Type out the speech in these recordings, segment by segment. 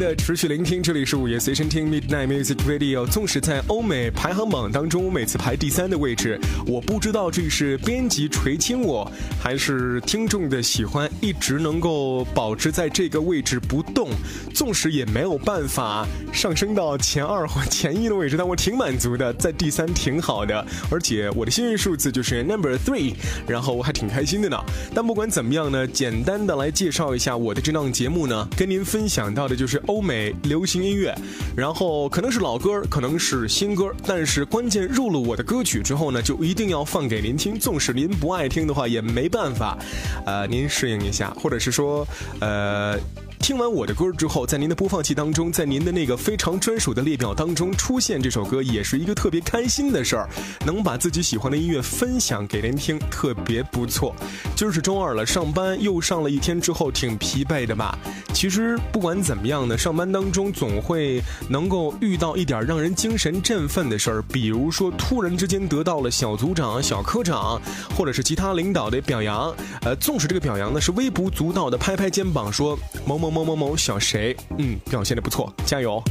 的持续聆听，这里是午夜随身听 Midnight Music Radio。纵使在欧美排行榜当中我每次排第三的位置，我不知道这是编辑垂青我，还是听众的喜欢，一直能够保持在这个位置不动。纵使也没有办法上升到前二或前一的位置，但我挺满足的，在第三挺好的。而且我的幸运数字就是 Number Three，然后我还挺开心的呢。但不管怎么样呢，简单的来介绍一下我的这档节目呢，跟您分享到的就是欧美流行音乐，然后可能是老歌，可能是新歌，但是关键入了我的歌曲之后呢，就一定要放给您听。纵使您不爱听的话，也没办法，呃，您适应一下，或者是说，呃。听完我的歌之后，在您的播放器当中，在您的那个非常专属的列表当中出现这首歌，也是一个特别开心的事儿。能把自己喜欢的音乐分享给您听，特别不错。今儿是周二了，上班又上了一天之后，挺疲惫的吧？其实不管怎么样呢，上班当中总会能够遇到一点让人精神振奋的事儿，比如说突然之间得到了小组长、小科长，或者是其他领导的表扬。呃，纵使这个表扬呢是微不足道的，拍拍肩膀说某某。某某某小谁，嗯，表现的不错，加油！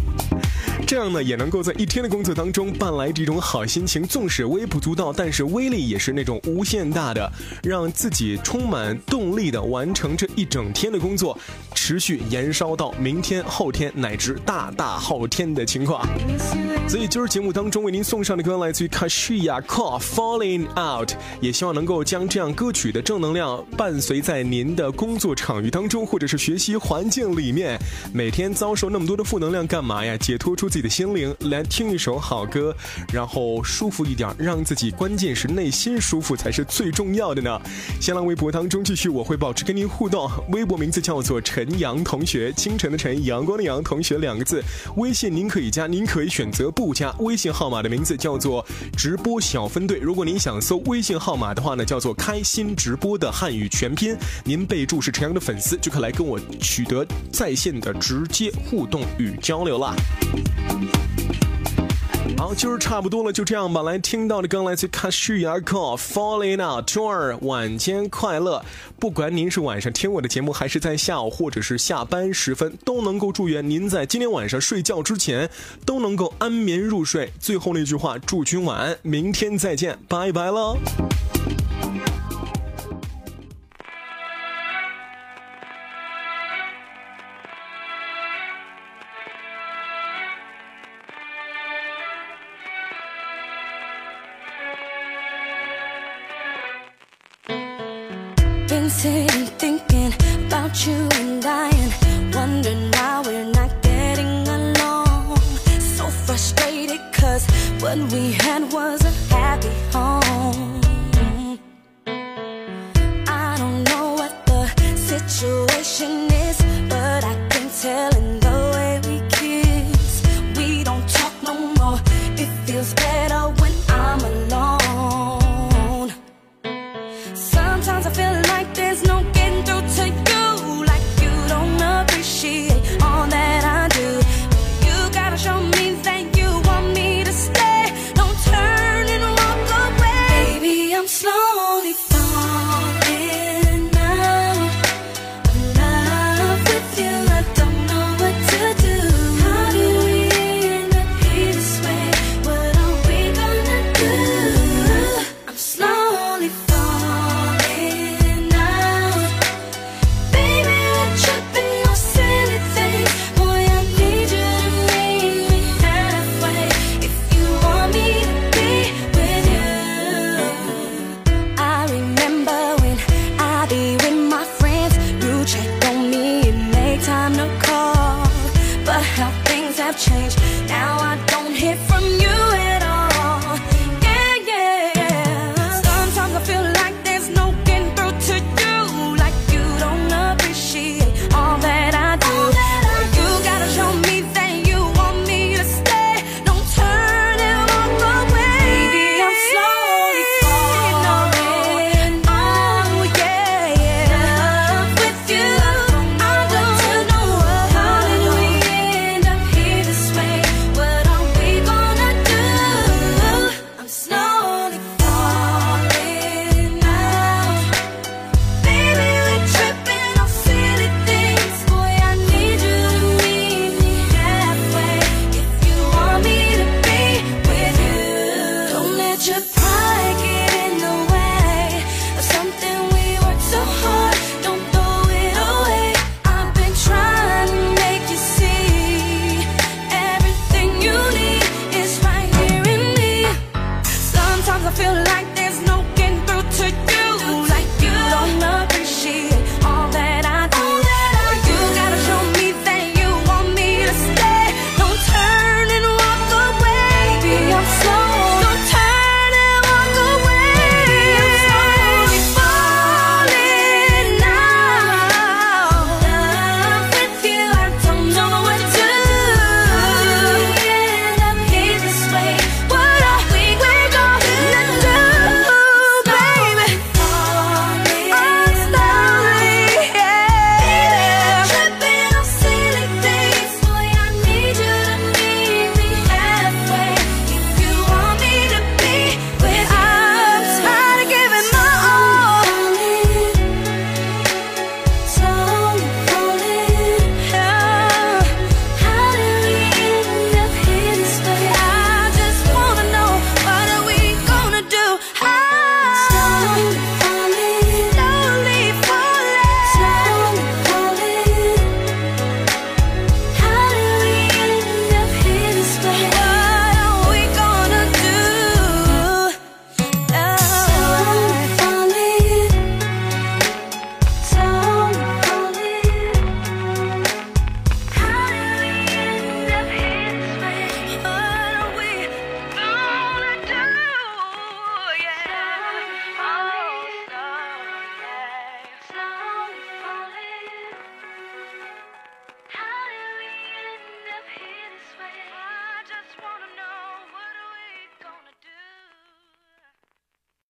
这样呢，也能够在一天的工作当中伴来这种好心情。纵使微不足道，但是威力也是那种无限大的，让自己充满动力的完成这一整天的工作，持续延烧到明天、后天乃至大大后天的情况。所以今儿节目当中为您送上的歌来自于 Kashiya Call Falling Out，也希望能够将这样歌曲的正能量伴随在您的工作场域当中，或者是学习环境里面。每天遭受那么多的负能量干嘛呀？解脱出自己的心灵，来听一首好歌，然后舒服一点，让自己关键是内心舒服才是最重要的呢。新浪微博当中继续我会保持跟您互动，微博名字叫做陈陈阳同学，清晨的晨，阳光的阳，同学两个字。微信您可以加，您可以选择。不加微信号码的名字叫做直播小分队。如果您想搜微信号码的话呢，叫做开心直播的汉语全拼。您备注是陈阳的粉丝，就可以来跟我取得在线的直接互动与交流了。好，今儿差不多了，就这样吧。来听到的刚来自 Kashiya Call Falling Out，周二晚间快乐。不管您是晚上听我的节目，还是在下午或者是下班时分，都能够祝愿您在今天晚上睡觉之前都能够安眠入睡。最后那句话，祝君晚安，明天再见，拜拜喽。Sin thinking about you and I and wondering why we're not getting along. So frustrated cause what we had was a happy home. I don't know what the situation is, but I can tell change. such